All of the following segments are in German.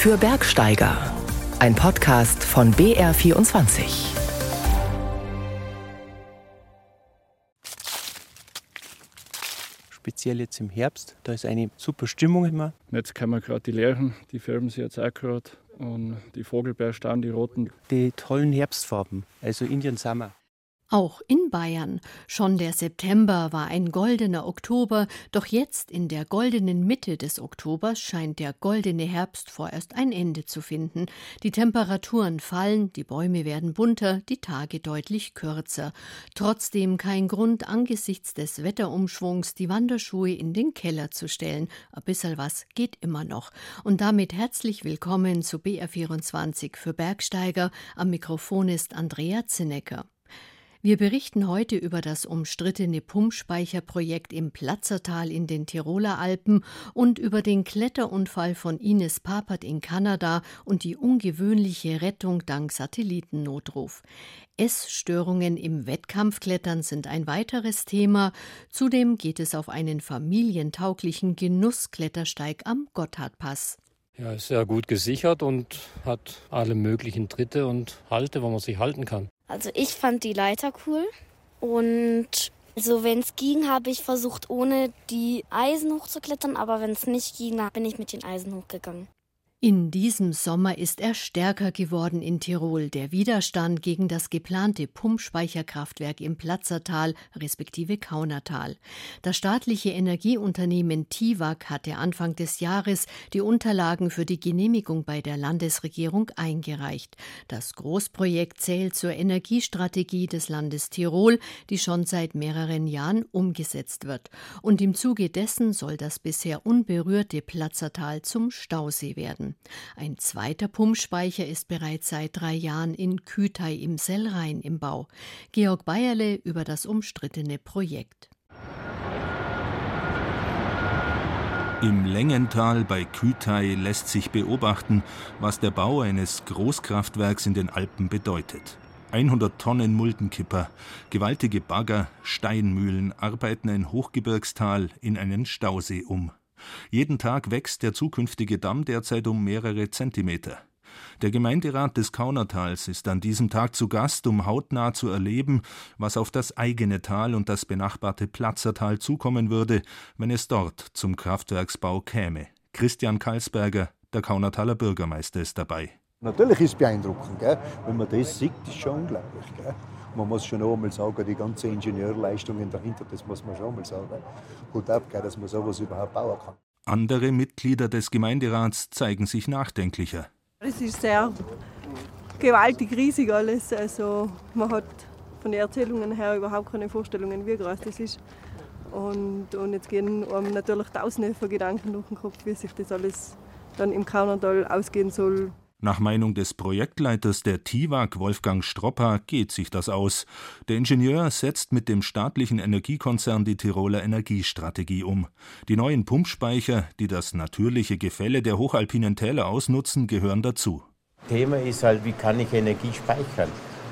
Für Bergsteiger. Ein Podcast von BR24. Speziell jetzt im Herbst, da ist eine super Stimmung immer. Jetzt kann man gerade die Lerchen, die färben sich jetzt auch gerade. Und die Vogelbeerstauden, die roten. Die tollen Herbstfarben, also Indian Summer. Auch in Bayern. Schon der September war ein goldener Oktober, doch jetzt in der goldenen Mitte des Oktobers scheint der goldene Herbst vorerst ein Ende zu finden. Die Temperaturen fallen, die Bäume werden bunter, die Tage deutlich kürzer. Trotzdem kein Grund, angesichts des Wetterumschwungs die Wanderschuhe in den Keller zu stellen. Ein bisschen was geht immer noch. Und damit herzlich willkommen zu BR24 für Bergsteiger. Am Mikrofon ist Andrea Zinnecker. Wir berichten heute über das umstrittene Pumpspeicherprojekt im Platzertal in den Tiroler Alpen und über den Kletterunfall von Ines Papert in Kanada und die ungewöhnliche Rettung dank Satellitennotruf. Essstörungen im Wettkampfklettern sind ein weiteres Thema. Zudem geht es auf einen familientauglichen Genussklettersteig am Gotthardpass. Ja, ist sehr gut gesichert und hat alle möglichen Tritte und Halte, wo man sich halten kann. Also ich fand die Leiter cool und so wenn es ging, habe ich versucht, ohne die Eisen hochzuklettern, aber wenn es nicht ging, bin ich mit den Eisen hochgegangen. In diesem Sommer ist er stärker geworden in Tirol, der Widerstand gegen das geplante Pumpspeicherkraftwerk im Platzertal respektive Kaunertal. Das staatliche Energieunternehmen TIWAG hatte Anfang des Jahres die Unterlagen für die Genehmigung bei der Landesregierung eingereicht. Das Großprojekt zählt zur Energiestrategie des Landes Tirol, die schon seit mehreren Jahren umgesetzt wird. Und im Zuge dessen soll das bisher unberührte Platzertal zum Stausee werden. Ein zweiter Pumpspeicher ist bereits seit drei Jahren in Kütei im Sellrhein im Bau. Georg Bayerle über das umstrittene Projekt. Im Längental bei Kütei lässt sich beobachten, was der Bau eines Großkraftwerks in den Alpen bedeutet. 100 Tonnen Muldenkipper, gewaltige Bagger, Steinmühlen arbeiten ein Hochgebirgstal in einen Stausee um. Jeden Tag wächst der zukünftige Damm derzeit um mehrere Zentimeter. Der Gemeinderat des Kaunertals ist an diesem Tag zu Gast, um hautnah zu erleben, was auf das eigene Tal und das benachbarte Platzertal zukommen würde, wenn es dort zum Kraftwerksbau käme. Christian Kalsberger, der Kaunertaler Bürgermeister, ist dabei. Natürlich ist es beeindruckend, gell? wenn man das sieht, ist schon unglaublich. Gell? Man muss schon einmal sagen, die ganze Ingenieurleistungen dahinter, das muss man schon einmal sagen. Gut ab, dass man sowas überhaupt bauen kann. Andere Mitglieder des Gemeinderats zeigen sich nachdenklicher. Es ist sehr gewaltig, riesig alles. Also man hat von den Erzählungen her überhaupt keine Vorstellungen, wie groß das ist. Und, und jetzt gehen einem natürlich tausende von Gedanken durch den Kopf, wie sich das alles dann im Kaunertal ausgehen soll. Nach Meinung des Projektleiters der TIWAG, Wolfgang Stropper, geht sich das aus. Der Ingenieur setzt mit dem staatlichen Energiekonzern die Tiroler Energiestrategie um. Die neuen Pumpspeicher, die das natürliche Gefälle der hochalpinen Täler ausnutzen, gehören dazu. Thema ist halt, wie kann ich Energie speichern?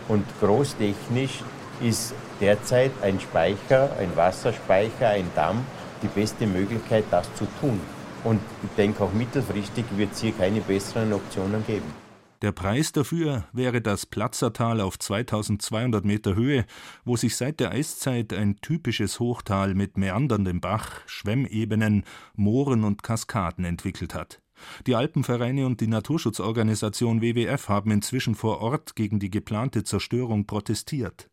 Und großtechnisch ist derzeit ein Speicher, ein Wasserspeicher, ein Damm die beste Möglichkeit, das zu tun. Und ich denke, auch mittelfristig wird es hier keine besseren Optionen geben. Der Preis dafür wäre das Platzertal auf 2200 Meter Höhe, wo sich seit der Eiszeit ein typisches Hochtal mit meanderndem Bach, Schwemmebenen, Mooren und Kaskaden entwickelt hat. Die Alpenvereine und die Naturschutzorganisation WWF haben inzwischen vor Ort gegen die geplante Zerstörung protestiert.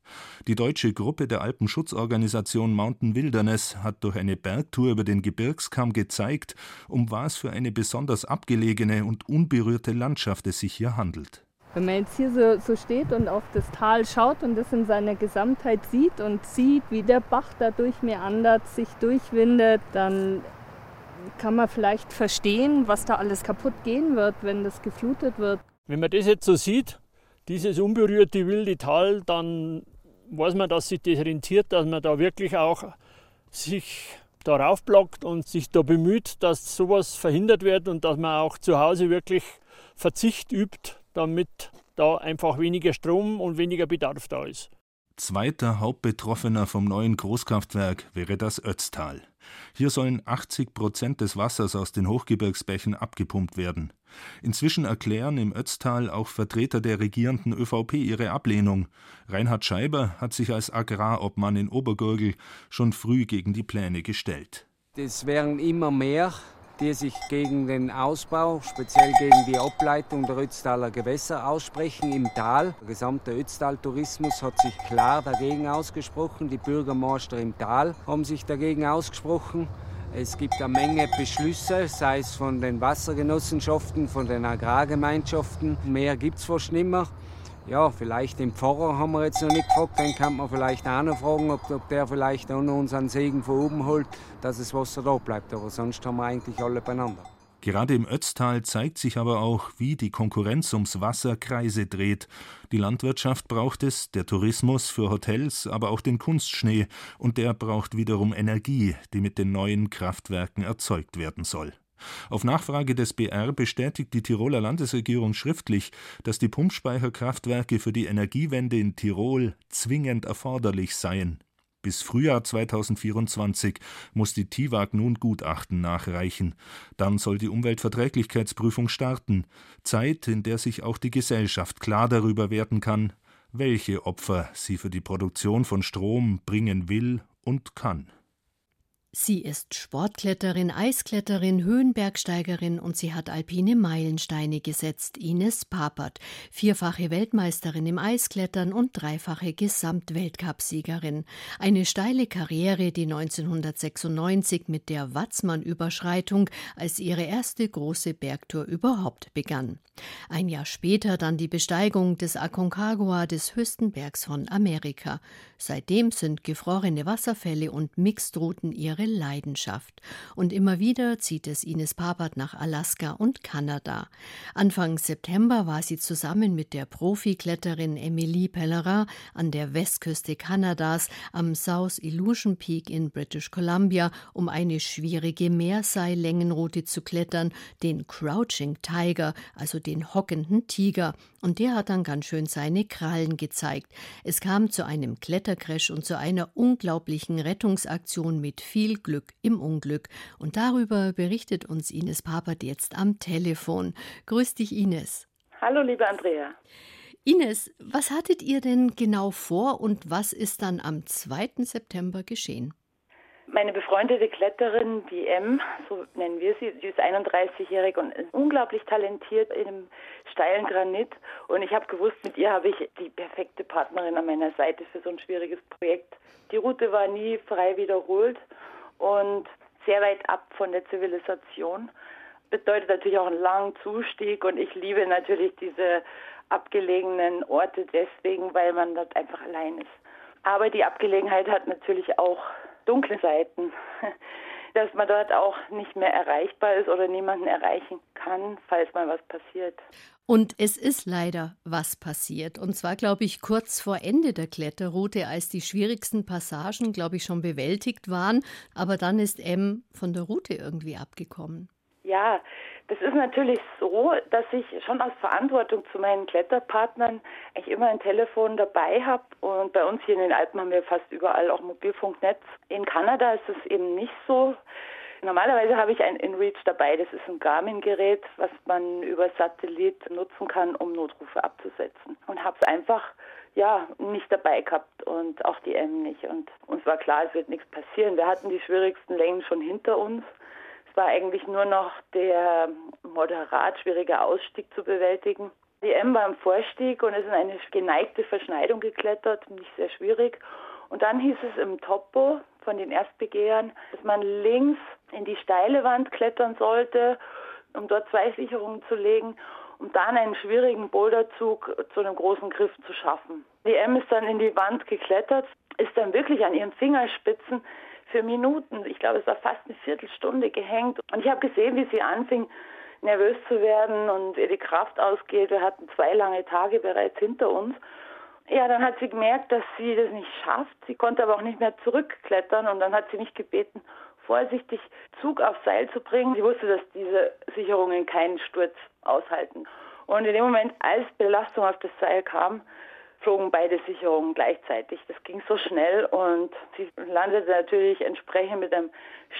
Die deutsche Gruppe der Alpenschutzorganisation Mountain Wilderness hat durch eine Bergtour über den Gebirgskamm gezeigt, um was für eine besonders abgelegene und unberührte Landschaft es sich hier handelt. Wenn man jetzt hier so, so, steht und auf das Tal schaut und das in seiner Gesamtheit sieht und sieht, wie der Bach da durchmeandert, sich durchwindet, dann kann man vielleicht verstehen, was da alles kaputt gehen wird, wenn das geflutet wird. Wenn man das jetzt so sieht, dieses unberührte wilde Tal, dann weiß man, dass sich das rentiert, dass man da wirklich auch sich darauf blockt und sich da bemüht, dass sowas verhindert wird und dass man auch zu Hause wirklich Verzicht übt, damit da einfach weniger Strom und weniger Bedarf da ist. Zweiter Hauptbetroffener vom neuen Großkraftwerk wäre das Ötztal. Hier sollen 80 Prozent des Wassers aus den Hochgebirgsbächen abgepumpt werden. Inzwischen erklären im Ötztal auch Vertreter der regierenden ÖVP ihre Ablehnung. Reinhard Scheiber hat sich als Agrarobmann in Obergurgel schon früh gegen die Pläne gestellt. Das wären immer mehr die sich gegen den Ausbau, speziell gegen die Ableitung der Ötztaler Gewässer aussprechen im Tal. Der gesamte Ötztal-Tourismus hat sich klar dagegen ausgesprochen. Die Bürgermeister im Tal haben sich dagegen ausgesprochen. Es gibt eine Menge Beschlüsse, sei es von den Wassergenossenschaften, von den Agrargemeinschaften. Mehr gibt es fast nicht mehr. Ja, vielleicht den Pfarrer haben wir jetzt noch nicht gefragt, den kann man vielleicht auch noch fragen, ob, ob der vielleicht auch noch unseren Segen von oben holt, dass das Wasser da bleibt. Aber sonst haben wir eigentlich alle beieinander. Gerade im Ötztal zeigt sich aber auch, wie die Konkurrenz ums Wasser Kreise dreht. Die Landwirtschaft braucht es, der Tourismus für Hotels, aber auch den Kunstschnee, und der braucht wiederum Energie, die mit den neuen Kraftwerken erzeugt werden soll. Auf Nachfrage des BR bestätigt die Tiroler Landesregierung schriftlich, dass die Pumpspeicherkraftwerke für die Energiewende in Tirol zwingend erforderlich seien. Bis Frühjahr 2024 muss die TIWAG nun Gutachten nachreichen. Dann soll die Umweltverträglichkeitsprüfung starten. Zeit, in der sich auch die Gesellschaft klar darüber werden kann, welche Opfer sie für die Produktion von Strom bringen will und kann. Sie ist Sportkletterin, Eiskletterin, Höhenbergsteigerin und sie hat alpine Meilensteine gesetzt. Ines Papert, vierfache Weltmeisterin im Eisklettern und dreifache Gesamtweltcupsiegerin. Eine steile Karriere, die 1996 mit der Watzmann-Überschreitung als ihre erste große Bergtour überhaupt begann. Ein Jahr später dann die Besteigung des Aconcagua, des höchsten Bergs von Amerika. Seitdem sind gefrorene Wasserfälle und Mixedrouten ihre Leidenschaft. Und immer wieder zieht es Ines Papert nach Alaska und Kanada. Anfang September war sie zusammen mit der Profikletterin Emilie Pellerin an der Westküste Kanadas am South Illusion Peak in British Columbia, um eine schwierige Meerseillängenroute zu klettern, den Crouching Tiger, also den hockenden Tiger. Und der hat dann ganz schön seine Krallen gezeigt. Es kam zu einem Klettercrash und zu einer unglaublichen Rettungsaktion mit viel Glück im Unglück. Und darüber berichtet uns Ines Papert jetzt am Telefon. Grüß dich, Ines. Hallo, liebe Andrea. Ines, was hattet ihr denn genau vor und was ist dann am 2. September geschehen? Meine befreundete Kletterin, die M, so nennen wir sie, sie ist 31-jährig und ist unglaublich talentiert in einem steilen Granit. Und ich habe gewusst, mit ihr habe ich die perfekte Partnerin an meiner Seite für so ein schwieriges Projekt. Die Route war nie frei wiederholt und sehr weit ab von der Zivilisation. Bedeutet natürlich auch einen langen Zustieg und ich liebe natürlich diese abgelegenen Orte deswegen, weil man dort einfach allein ist. Aber die Abgelegenheit hat natürlich auch dunkle Seiten, dass man dort auch nicht mehr erreichbar ist oder niemanden erreichen kann, falls mal was passiert. Und es ist leider was passiert. Und zwar, glaube ich, kurz vor Ende der Kletterroute, als die schwierigsten Passagen, glaube ich, schon bewältigt waren. Aber dann ist M von der Route irgendwie abgekommen. Ja, das ist natürlich so, dass ich schon aus Verantwortung zu meinen Kletterpartnern eigentlich immer ein Telefon dabei habe. Und bei uns hier in den Alpen haben wir fast überall auch Mobilfunknetz. In Kanada ist es eben nicht so. Normalerweise habe ich ein InReach dabei. Das ist ein Garmin-Gerät, was man über Satellit nutzen kann, um Notrufe abzusetzen. Und habe es einfach ja nicht dabei gehabt und auch die M nicht. Und uns war klar, es wird nichts passieren. Wir hatten die schwierigsten Längen schon hinter uns war eigentlich nur noch der moderat schwierige Ausstieg zu bewältigen. Die M war im Vorstieg und ist in eine geneigte Verschneidung geklettert, nicht sehr schwierig. Und dann hieß es im Topo von den Erstbegehern, dass man links in die steile Wand klettern sollte, um dort zwei Sicherungen zu legen, um dann einen schwierigen Boulderzug zu einem großen Griff zu schaffen. Die M ist dann in die Wand geklettert, ist dann wirklich an ihren Fingerspitzen für Minuten, ich glaube, es war fast eine Viertelstunde gehängt. Und ich habe gesehen, wie sie anfing, nervös zu werden und ihr die Kraft ausgeht. Wir hatten zwei lange Tage bereits hinter uns. Ja, dann hat sie gemerkt, dass sie das nicht schafft. Sie konnte aber auch nicht mehr zurückklettern und dann hat sie mich gebeten, vorsichtig Zug aufs Seil zu bringen. Sie wusste, dass diese Sicherungen keinen Sturz aushalten. Und in dem Moment, als Belastung auf das Seil kam, flogen beide Sicherungen gleichzeitig. Das ging so schnell und sie landete natürlich entsprechend mit einem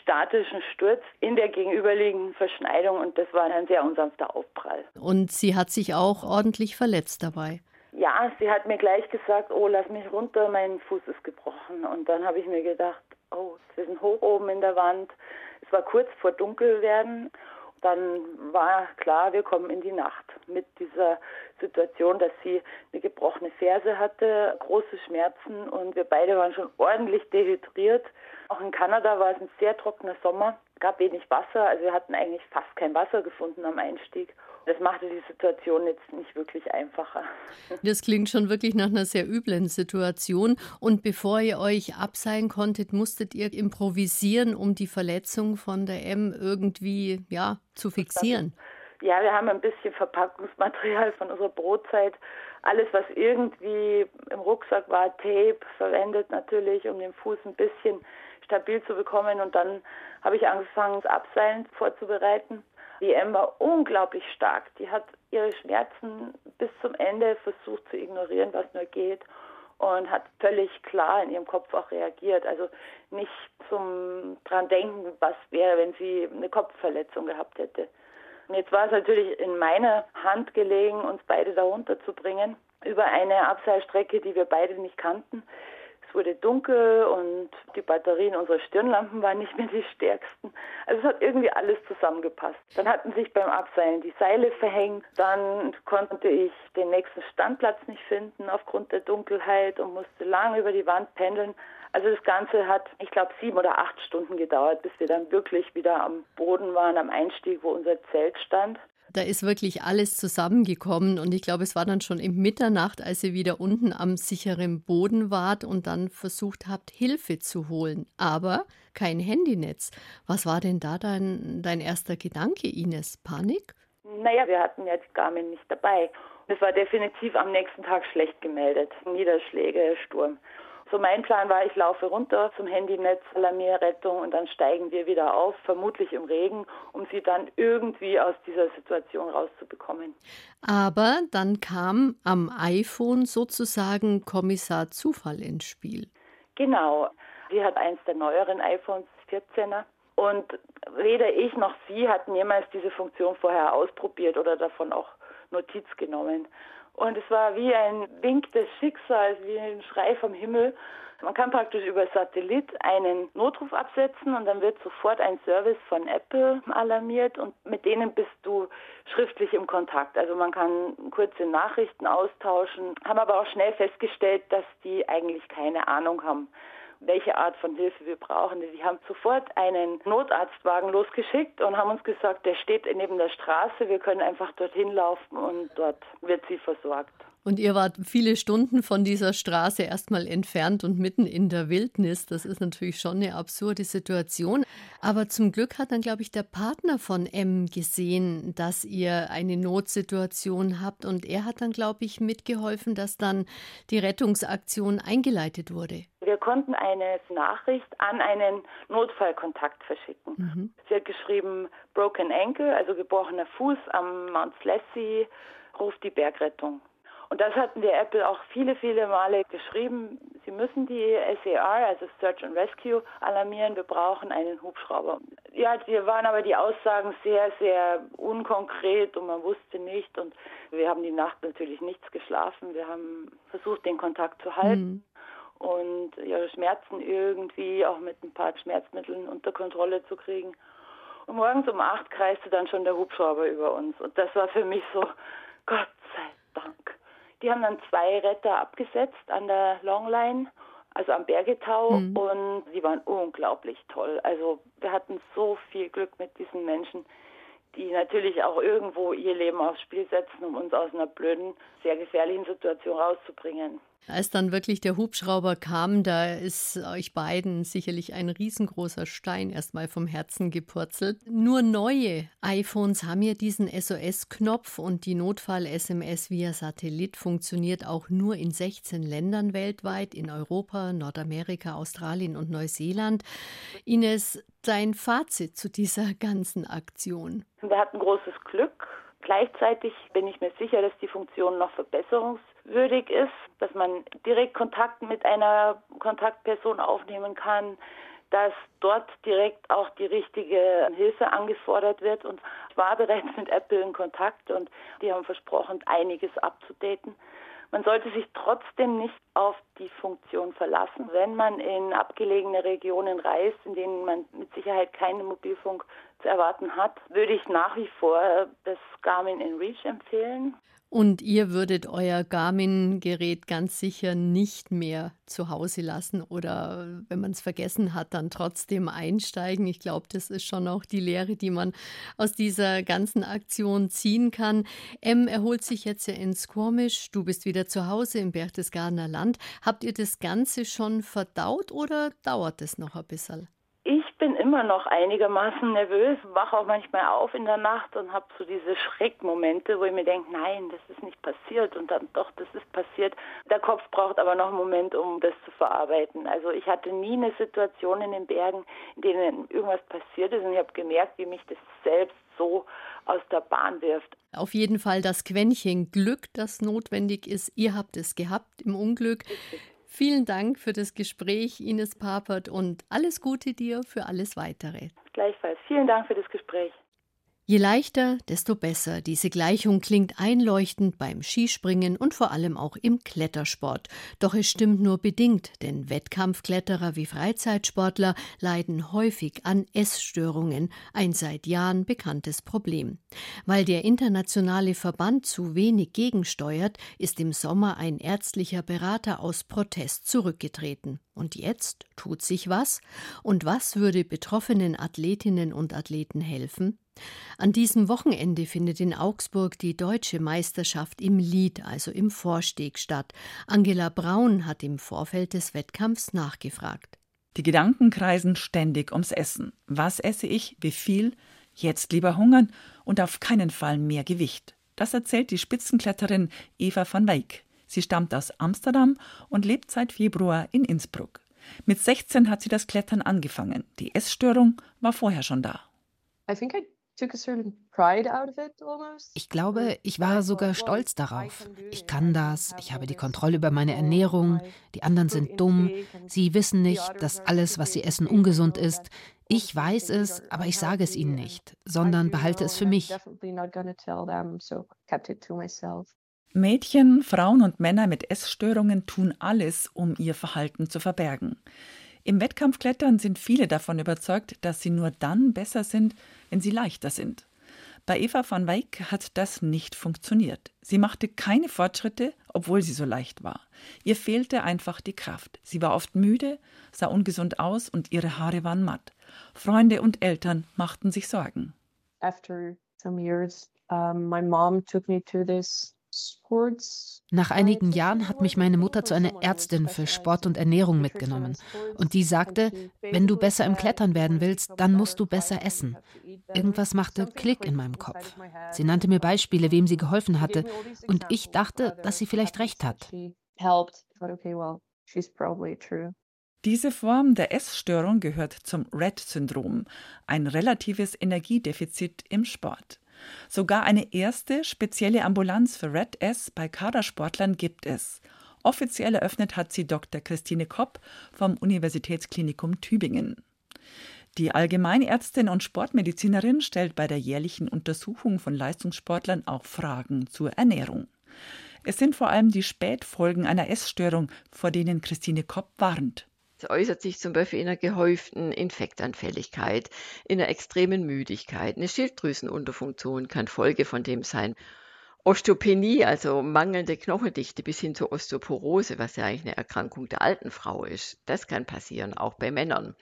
statischen Sturz in der gegenüberliegenden Verschneidung und das war ein sehr unsanfter Aufprall. Und sie hat sich auch ordentlich verletzt dabei. Ja, sie hat mir gleich gesagt, oh, lass mich runter, mein Fuß ist gebrochen. Und dann habe ich mir gedacht, oh, wir sind hoch oben in der Wand. Es war kurz vor Dunkelwerden dann war klar, wir kommen in die Nacht mit dieser Situation, dass sie eine gebrochene Ferse hatte, große Schmerzen und wir beide waren schon ordentlich dehydriert. Auch in Kanada war es ein sehr trockener Sommer, gab wenig Wasser, also wir hatten eigentlich fast kein Wasser gefunden am Einstieg. Das machte die Situation jetzt nicht wirklich einfacher. Das klingt schon wirklich nach einer sehr üblen Situation. Und bevor ihr euch abseilen konntet, musstet ihr improvisieren, um die Verletzung von der M irgendwie ja, zu fixieren. Ja, wir haben ein bisschen Verpackungsmaterial von unserer Brotzeit. Alles, was irgendwie im Rucksack war, Tape verwendet natürlich, um den Fuß ein bisschen stabil zu bekommen. Und dann habe ich angefangen, das Abseilen vorzubereiten. Die M war unglaublich stark. Die hat ihre Schmerzen bis zum Ende versucht zu ignorieren, was nur geht und hat völlig klar in ihrem Kopf auch reagiert. Also nicht zum dran denken, was wäre, wenn sie eine Kopfverletzung gehabt hätte. Und jetzt war es natürlich in meiner Hand gelegen, uns beide darunter zu bringen über eine Abseilstrecke, die wir beide nicht kannten wurde dunkel und die Batterien unserer Stirnlampen waren nicht mehr die stärksten. Also es hat irgendwie alles zusammengepasst. Dann hatten sich beim Abseilen die Seile verhängt. Dann konnte ich den nächsten Standplatz nicht finden aufgrund der Dunkelheit und musste lange über die Wand pendeln. Also das Ganze hat, ich glaube, sieben oder acht Stunden gedauert, bis wir dann wirklich wieder am Boden waren, am Einstieg, wo unser Zelt stand. Da ist wirklich alles zusammengekommen und ich glaube, es war dann schon im Mitternacht, als ihr wieder unten am sicheren Boden wart und dann versucht habt, Hilfe zu holen. Aber kein Handynetz. Was war denn da dein, dein erster Gedanke, Ines? Panik? Naja, wir hatten die Garmin nicht dabei. Es war definitiv am nächsten Tag schlecht gemeldet. Niederschläge, Sturm. So mein Plan war, ich laufe runter zum Handynetz, alarmiere Rettung und dann steigen wir wieder auf, vermutlich im Regen, um sie dann irgendwie aus dieser Situation rauszubekommen. Aber dann kam am iPhone sozusagen Kommissar Zufall ins Spiel. Genau. Sie hat eins der neueren iPhones, 14er. Und weder ich noch sie hatten jemals diese Funktion vorher ausprobiert oder davon auch Notiz genommen. Und es war wie ein Wink des Schicksals, wie ein Schrei vom Himmel. Man kann praktisch über Satellit einen Notruf absetzen und dann wird sofort ein Service von Apple alarmiert und mit denen bist du schriftlich im Kontakt. Also man kann kurze Nachrichten austauschen, haben aber auch schnell festgestellt, dass die eigentlich keine Ahnung haben, welche Art von Hilfe wir brauchen. Die haben sofort einen Notarztwagen losgeschickt und haben uns gesagt, der steht neben der Straße, wir können einfach dorthin laufen und dort wird sie versorgt. Und ihr wart viele Stunden von dieser Straße erstmal entfernt und mitten in der Wildnis. Das ist natürlich schon eine absurde Situation. Aber zum Glück hat dann, glaube ich, der Partner von M gesehen, dass ihr eine Notsituation habt. Und er hat dann, glaube ich, mitgeholfen, dass dann die Rettungsaktion eingeleitet wurde. Wir konnten eine Nachricht an einen Notfallkontakt verschicken. Mhm. Sie hat geschrieben, Broken Ankle, also gebrochener Fuß am Mount Slessy, ruft die Bergrettung. Und das hatten wir Apple auch viele, viele Male geschrieben. Sie müssen die SAR, also Search and Rescue, alarmieren. Wir brauchen einen Hubschrauber. Ja, hier waren aber die Aussagen sehr, sehr unkonkret und man wusste nicht. Und wir haben die Nacht natürlich nichts geschlafen. Wir haben versucht, den Kontakt zu halten. Mhm und ihre Schmerzen irgendwie auch mit ein paar Schmerzmitteln unter Kontrolle zu kriegen. Und morgens um acht kreiste dann schon der Hubschrauber über uns. Und das war für mich so, Gott sei Dank. Die haben dann zwei Retter abgesetzt an der Longline, also am Bergetau, mhm. und sie waren unglaublich toll. Also wir hatten so viel Glück mit diesen Menschen, die natürlich auch irgendwo ihr Leben aufs Spiel setzen, um uns aus einer blöden, sehr gefährlichen Situation rauszubringen. Als dann wirklich der Hubschrauber kam, da ist euch beiden sicherlich ein riesengroßer Stein erstmal vom Herzen gepurzelt. Nur neue iPhones haben ja diesen SOS-Knopf und die Notfall-SMS via Satellit funktioniert auch nur in 16 Ländern weltweit, in Europa, Nordamerika, Australien und Neuseeland. Ines, dein Fazit zu dieser ganzen Aktion? Wir hatten großes Glück Gleichzeitig bin ich mir sicher, dass die Funktion noch verbesserungswürdig ist, dass man direkt Kontakt mit einer Kontaktperson aufnehmen kann, dass dort direkt auch die richtige Hilfe angefordert wird. Und ich war bereits mit Apple in Kontakt und die haben versprochen, einiges abzudaten. Man sollte sich trotzdem nicht auf die Funktion verlassen. Wenn man in abgelegene Regionen reist, in denen man mit Sicherheit keinen Mobilfunk zu erwarten hat, würde ich nach wie vor das Garmin in Reach empfehlen. Und ihr würdet euer Garmin-Gerät ganz sicher nicht mehr zu Hause lassen oder wenn man es vergessen hat, dann trotzdem einsteigen. Ich glaube, das ist schon auch die Lehre, die man aus dieser ganzen Aktion ziehen kann. M erholt sich jetzt ja in Squamish. Du bist wieder zu Hause im Berchtesgadener Land. Habt ihr das Ganze schon verdaut oder dauert es noch ein bisschen? Bin immer noch einigermaßen nervös, wache auch manchmal auf in der Nacht und habe so diese Schreckmomente, wo ich mir denke, nein, das ist nicht passiert und dann doch, das ist passiert. Der Kopf braucht aber noch einen Moment, um das zu verarbeiten. Also ich hatte nie eine Situation in den Bergen, in denen irgendwas passiert ist und ich habe gemerkt, wie mich das selbst so aus der Bahn wirft. Auf jeden Fall das Quäntchen Glück, das notwendig ist. Ihr habt es gehabt im Unglück. Vielen Dank für das Gespräch, Ines Papert, und alles Gute dir für alles Weitere. Gleichfalls. Vielen Dank für das Gespräch. Je leichter, desto besser. Diese Gleichung klingt einleuchtend beim Skispringen und vor allem auch im Klettersport. Doch es stimmt nur bedingt, denn Wettkampfkletterer wie Freizeitsportler leiden häufig an Essstörungen, ein seit Jahren bekanntes Problem. Weil der internationale Verband zu wenig gegensteuert, ist im Sommer ein ärztlicher Berater aus Protest zurückgetreten. Und jetzt tut sich was? Und was würde betroffenen Athletinnen und Athleten helfen? An diesem Wochenende findet in Augsburg die deutsche Meisterschaft im Lied, also im Vorsteg, statt. Angela Braun hat im Vorfeld des Wettkampfs nachgefragt. Die Gedanken kreisen ständig ums Essen. Was esse ich? Wie viel? Jetzt lieber hungern und auf keinen Fall mehr Gewicht. Das erzählt die Spitzenkletterin Eva van Weyck. Sie stammt aus Amsterdam und lebt seit Februar in Innsbruck. Mit 16 hat sie das Klettern angefangen. Die Essstörung war vorher schon da. I think I ich glaube, ich war sogar stolz darauf. Ich kann das, ich habe die Kontrolle über meine Ernährung, die anderen sind dumm, sie wissen nicht, dass alles, was sie essen, ungesund ist. Ich weiß es, aber ich sage es ihnen nicht, sondern behalte es für mich. Mädchen, Frauen und Männer mit Essstörungen tun alles, um ihr Verhalten zu verbergen. Im Wettkampfklettern sind viele davon überzeugt, dass sie nur dann besser sind, wenn sie leichter sind. Bei Eva van Weyck hat das nicht funktioniert. Sie machte keine Fortschritte, obwohl sie so leicht war. Ihr fehlte einfach die Kraft. Sie war oft müde, sah ungesund aus und ihre Haare waren matt. Freunde und Eltern machten sich Sorgen. After some years, um, my mom took me to this nach einigen Jahren hat mich meine Mutter zu einer Ärztin für Sport und Ernährung mitgenommen. Und die sagte, wenn du besser im Klettern werden willst, dann musst du besser essen. Irgendwas machte Klick in meinem Kopf. Sie nannte mir Beispiele, wem sie geholfen hatte. Und ich dachte, dass sie vielleicht recht hat. Diese Form der Essstörung gehört zum RED-Syndrom, ein relatives Energiedefizit im Sport. Sogar eine erste spezielle Ambulanz für Red S bei Kadersportlern gibt es. Offiziell eröffnet hat sie Dr. Christine Kopp vom Universitätsklinikum Tübingen. Die Allgemeinärztin und Sportmedizinerin stellt bei der jährlichen Untersuchung von Leistungssportlern auch Fragen zur Ernährung. Es sind vor allem die Spätfolgen einer Essstörung, vor denen Christine Kopp warnt. Äußert sich zum Beispiel in einer gehäuften Infektanfälligkeit, in einer extremen Müdigkeit. Eine Schilddrüsenunterfunktion kann Folge von dem sein. Osteopenie, also mangelnde Knochendichte bis hin zur Osteoporose, was ja eigentlich eine Erkrankung der alten Frau ist, das kann passieren, auch bei Männern.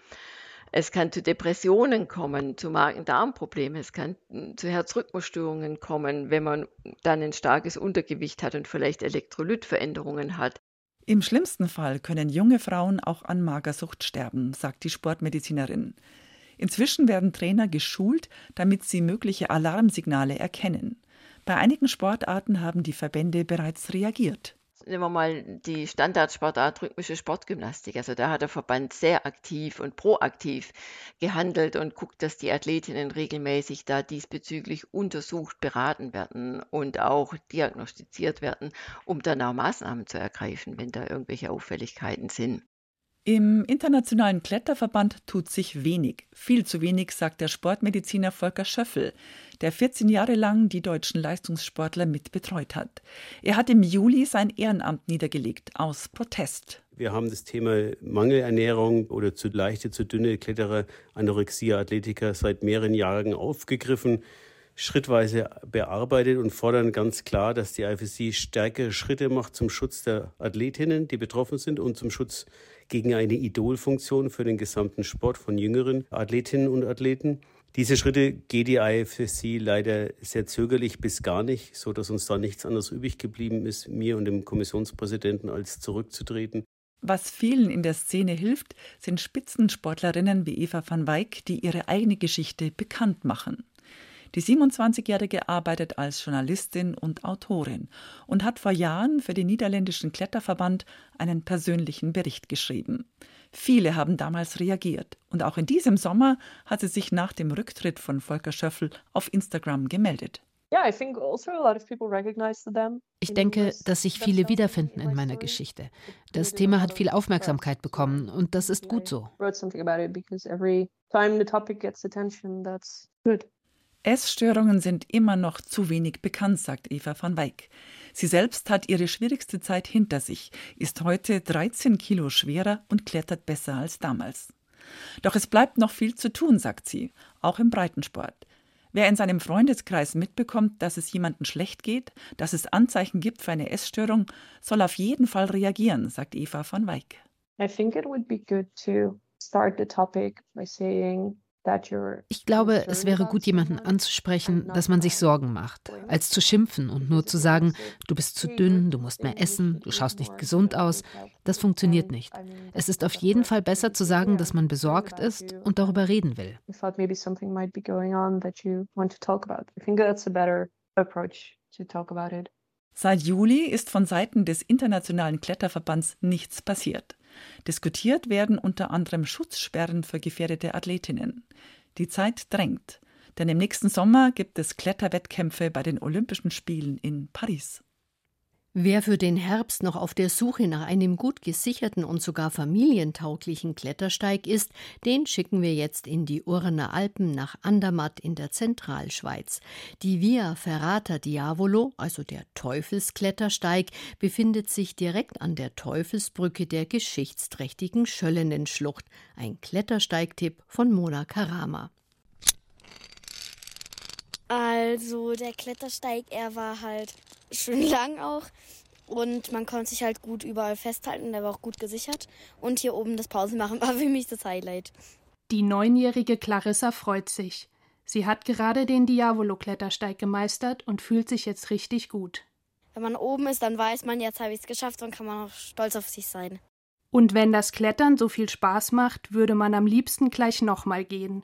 Es kann zu Depressionen kommen, zu Magen-Darm-Problemen, es kann zu Herzrhythmusstörungen kommen, wenn man dann ein starkes Untergewicht hat und vielleicht Elektrolytveränderungen hat. Im schlimmsten Fall können junge Frauen auch an Magersucht sterben, sagt die Sportmedizinerin. Inzwischen werden Trainer geschult, damit sie mögliche Alarmsignale erkennen. Bei einigen Sportarten haben die Verbände bereits reagiert. Nehmen wir mal die Standardsportart rhythmische Sportgymnastik. Also da hat der Verband sehr aktiv und proaktiv gehandelt und guckt, dass die Athletinnen regelmäßig da diesbezüglich untersucht, beraten werden und auch diagnostiziert werden, um dann auch Maßnahmen zu ergreifen, wenn da irgendwelche Auffälligkeiten sind. Im Internationalen Kletterverband tut sich wenig. Viel zu wenig, sagt der Sportmediziner Volker Schöffel, der 14 Jahre lang die deutschen Leistungssportler mit betreut hat. Er hat im Juli sein Ehrenamt niedergelegt aus Protest. Wir haben das Thema Mangelernährung oder zu leichte, zu dünne Kletterer, Anorexia, Athletiker seit mehreren Jahren aufgegriffen schrittweise bearbeitet und fordern ganz klar, dass die IFSC stärkere Schritte macht zum Schutz der Athletinnen, die betroffen sind, und zum Schutz gegen eine Idolfunktion für den gesamten Sport von jüngeren Athletinnen und Athleten. Diese Schritte geht die IFSC leider sehr zögerlich bis gar nicht, so dass uns da nichts anderes übrig geblieben ist, mir und dem Kommissionspräsidenten als zurückzutreten. Was vielen in der Szene hilft, sind Spitzensportlerinnen wie Eva van Weyck, die ihre eigene Geschichte bekannt machen. Die 27-Jährige arbeitet als Journalistin und Autorin und hat vor Jahren für den niederländischen Kletterverband einen persönlichen Bericht geschrieben. Viele haben damals reagiert und auch in diesem Sommer hat sie sich nach dem Rücktritt von Volker Schöffel auf Instagram gemeldet. Also ich denke, dass sich viele wiederfinden in meiner Geschichte. Das Thema hat viel Aufmerksamkeit bekommen und das ist gut so. Essstörungen sind immer noch zu wenig bekannt, sagt Eva van Weyck. Sie selbst hat ihre schwierigste Zeit hinter sich, ist heute 13 Kilo schwerer und klettert besser als damals. Doch es bleibt noch viel zu tun, sagt sie, auch im Breitensport. Wer in seinem Freundeskreis mitbekommt, dass es jemandem schlecht geht, dass es Anzeichen gibt für eine Essstörung, soll auf jeden Fall reagieren, sagt Eva van Weyck. I think it would be good to start the topic by saying ich glaube, es wäre gut, jemanden anzusprechen, dass man sich Sorgen macht, als zu schimpfen und nur zu sagen, du bist zu dünn, du musst mehr essen, du schaust nicht gesund aus. Das funktioniert nicht. Es ist auf jeden Fall besser zu sagen, dass man besorgt ist und darüber reden will. Seit Juli ist von Seiten des Internationalen Kletterverbands nichts passiert. Diskutiert werden unter anderem Schutzsperren für gefährdete Athletinnen. Die Zeit drängt, denn im nächsten Sommer gibt es Kletterwettkämpfe bei den Olympischen Spielen in Paris. Wer für den Herbst noch auf der Suche nach einem gut gesicherten und sogar familientauglichen Klettersteig ist, den schicken wir jetzt in die Urner Alpen nach Andermatt in der Zentralschweiz. Die Via Ferrata Diavolo, also der Teufelsklettersteig, befindet sich direkt an der Teufelsbrücke der geschichtsträchtigen Schöllenenschlucht. Ein Klettersteigtipp von Mona Karama. Also der Klettersteig, er war halt schön lang auch. Und man konnte sich halt gut überall festhalten. Der war auch gut gesichert. Und hier oben das Pausenmachen war für mich das Highlight. Die neunjährige Clarissa freut sich. Sie hat gerade den Diavolo-Klettersteig gemeistert und fühlt sich jetzt richtig gut. Wenn man oben ist, dann weiß man, jetzt habe ich es geschafft und kann man auch stolz auf sich sein. Und wenn das Klettern so viel Spaß macht, würde man am liebsten gleich nochmal gehen.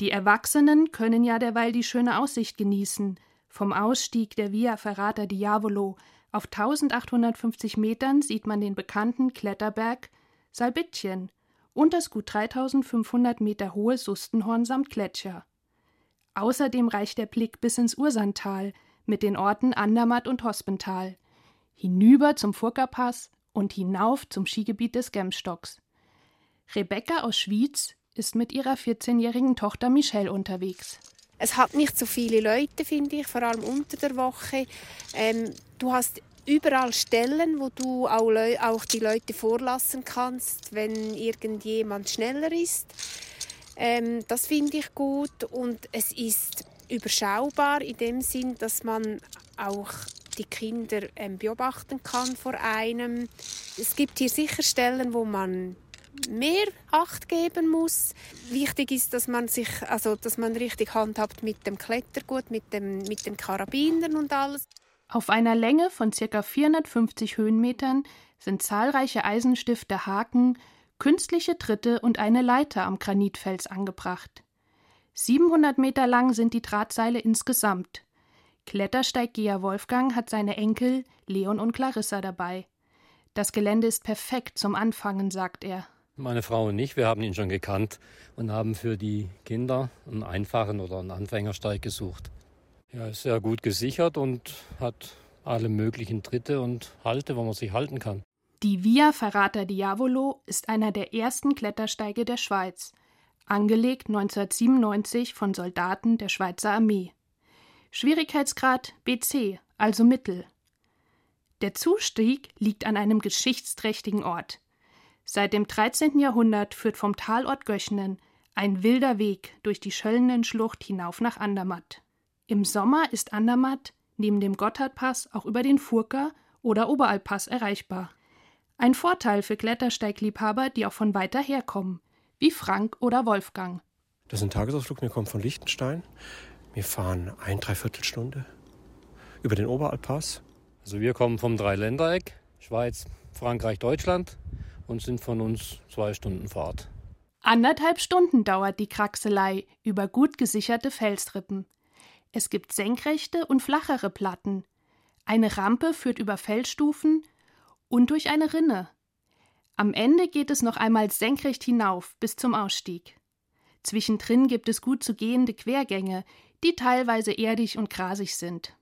Die Erwachsenen können ja derweil die schöne Aussicht genießen, vom Ausstieg der Via Ferrata Diavolo auf 1850 Metern sieht man den bekannten Kletterberg Salbittchen und das gut 3500 Meter hohe Sustenhorn samt Gletscher. Außerdem reicht der Blick bis ins Ursandtal mit den Orten Andermatt und Hospental, hinüber zum Furkerpass und hinauf zum Skigebiet des Gemstocks. Rebecca aus Schwyz ist mit ihrer 14-jährigen Tochter Michelle unterwegs. Es hat nicht so viele Leute, finde ich, vor allem unter der Woche. Ähm, du hast überall Stellen, wo du auch, auch, die Leute vorlassen kannst, wenn irgendjemand schneller ist. Ähm, das finde ich gut und es ist überschaubar in dem Sinn, dass man auch die Kinder ähm, beobachten kann vor einem. Es gibt hier sicher Stellen, wo man mehr Acht geben muss. Wichtig ist, dass man sich, also dass man richtig handhabt mit dem Klettergut, mit dem, mit den Karabinern und alles. Auf einer Länge von ca. 450 Höhenmetern sind zahlreiche Eisenstifte Haken, künstliche Tritte und eine Leiter am Granitfels angebracht. 700 Meter lang sind die Drahtseile insgesamt. Klettersteiggeher Wolfgang hat seine Enkel Leon und Clarissa dabei. Das Gelände ist perfekt zum Anfangen, sagt er. Meine Frau und ich, wir haben ihn schon gekannt und haben für die Kinder einen einfachen oder einen Anfängersteig gesucht. Er ist sehr gut gesichert und hat alle möglichen Tritte und Halte, wo man sich halten kann. Die Via Ferrata Diavolo ist einer der ersten Klettersteige der Schweiz, angelegt 1997 von Soldaten der Schweizer Armee. Schwierigkeitsgrad BC, also Mittel. Der Zustieg liegt an einem geschichtsträchtigen Ort. Seit dem 13. Jahrhundert führt vom Talort Göchnen ein wilder Weg durch die Schöllenen-Schlucht hinauf nach Andermatt. Im Sommer ist Andermatt neben dem Gotthardpass auch über den Furka oder Oberalpass erreichbar. Ein Vorteil für Klettersteigliebhaber, die auch von weiter her kommen, wie Frank oder Wolfgang. Das ist ein Tagesausflug, wir kommen von Liechtenstein. Wir fahren ein Dreiviertelstunde über den Oberalpass. Also wir kommen vom Dreiländereck, Schweiz, Frankreich, Deutschland und sind von uns zwei Stunden Fahrt. Anderthalb Stunden dauert die Kraxelei über gut gesicherte Felsrippen. Es gibt senkrechte und flachere Platten. Eine Rampe führt über Felsstufen und durch eine Rinne. Am Ende geht es noch einmal senkrecht hinauf bis zum Ausstieg. Zwischendrin gibt es gut zu gehende Quergänge, die teilweise erdig und grasig sind.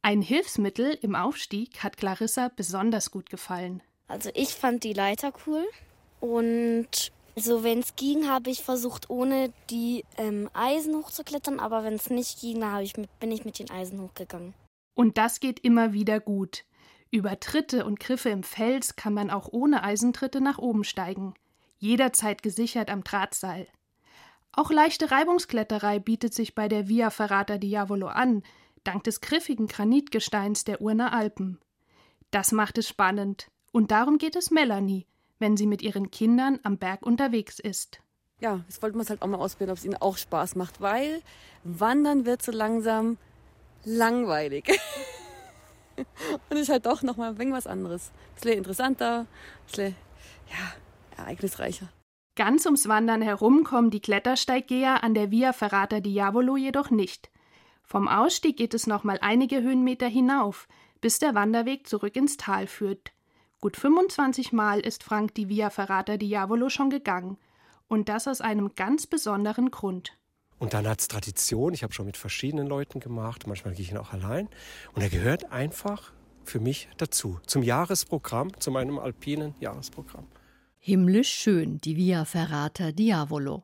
Ein Hilfsmittel im Aufstieg hat Clarissa besonders gut gefallen. Also ich fand die Leiter cool und so wenn es ging, habe ich versucht, ohne die ähm, Eisen hochzuklettern, aber wenn es nicht ging, dann ich mit, bin ich mit den Eisen hochgegangen. Und das geht immer wieder gut. Über Tritte und Griffe im Fels kann man auch ohne Eisentritte nach oben steigen, jederzeit gesichert am Drahtseil. Auch leichte Reibungskletterei bietet sich bei der Via Ferrata Diavolo an, dank des griffigen Granitgesteins der Urner Alpen. Das macht es spannend, und darum geht es Melanie, wenn sie mit ihren Kindern am Berg unterwegs ist. Ja, jetzt wollten wir es halt auch mal ausprobieren, ob es ihnen auch Spaß macht, weil Wandern wird so langsam langweilig. und ist halt doch nochmal ein was anderes. Ein bisschen interessanter, ein bisschen, ja, ereignisreicher. Ganz ums Wandern herum kommen die Klettersteiggeher an der Via Ferrata Diavolo jedoch nicht. Vom Ausstieg geht es nochmal einige Höhenmeter hinauf, bis der Wanderweg zurück ins Tal führt. Gut 25 Mal ist Frank die Via Ferrata Diavolo schon gegangen. Und das aus einem ganz besonderen Grund. Und dann hat es Tradition. Ich habe schon mit verschiedenen Leuten gemacht. Manchmal gehe ich ihn auch allein. Und er gehört einfach für mich dazu. Zum Jahresprogramm, zu meinem alpinen Jahresprogramm. Himmlisch schön, die Via Ferrata Diavolo.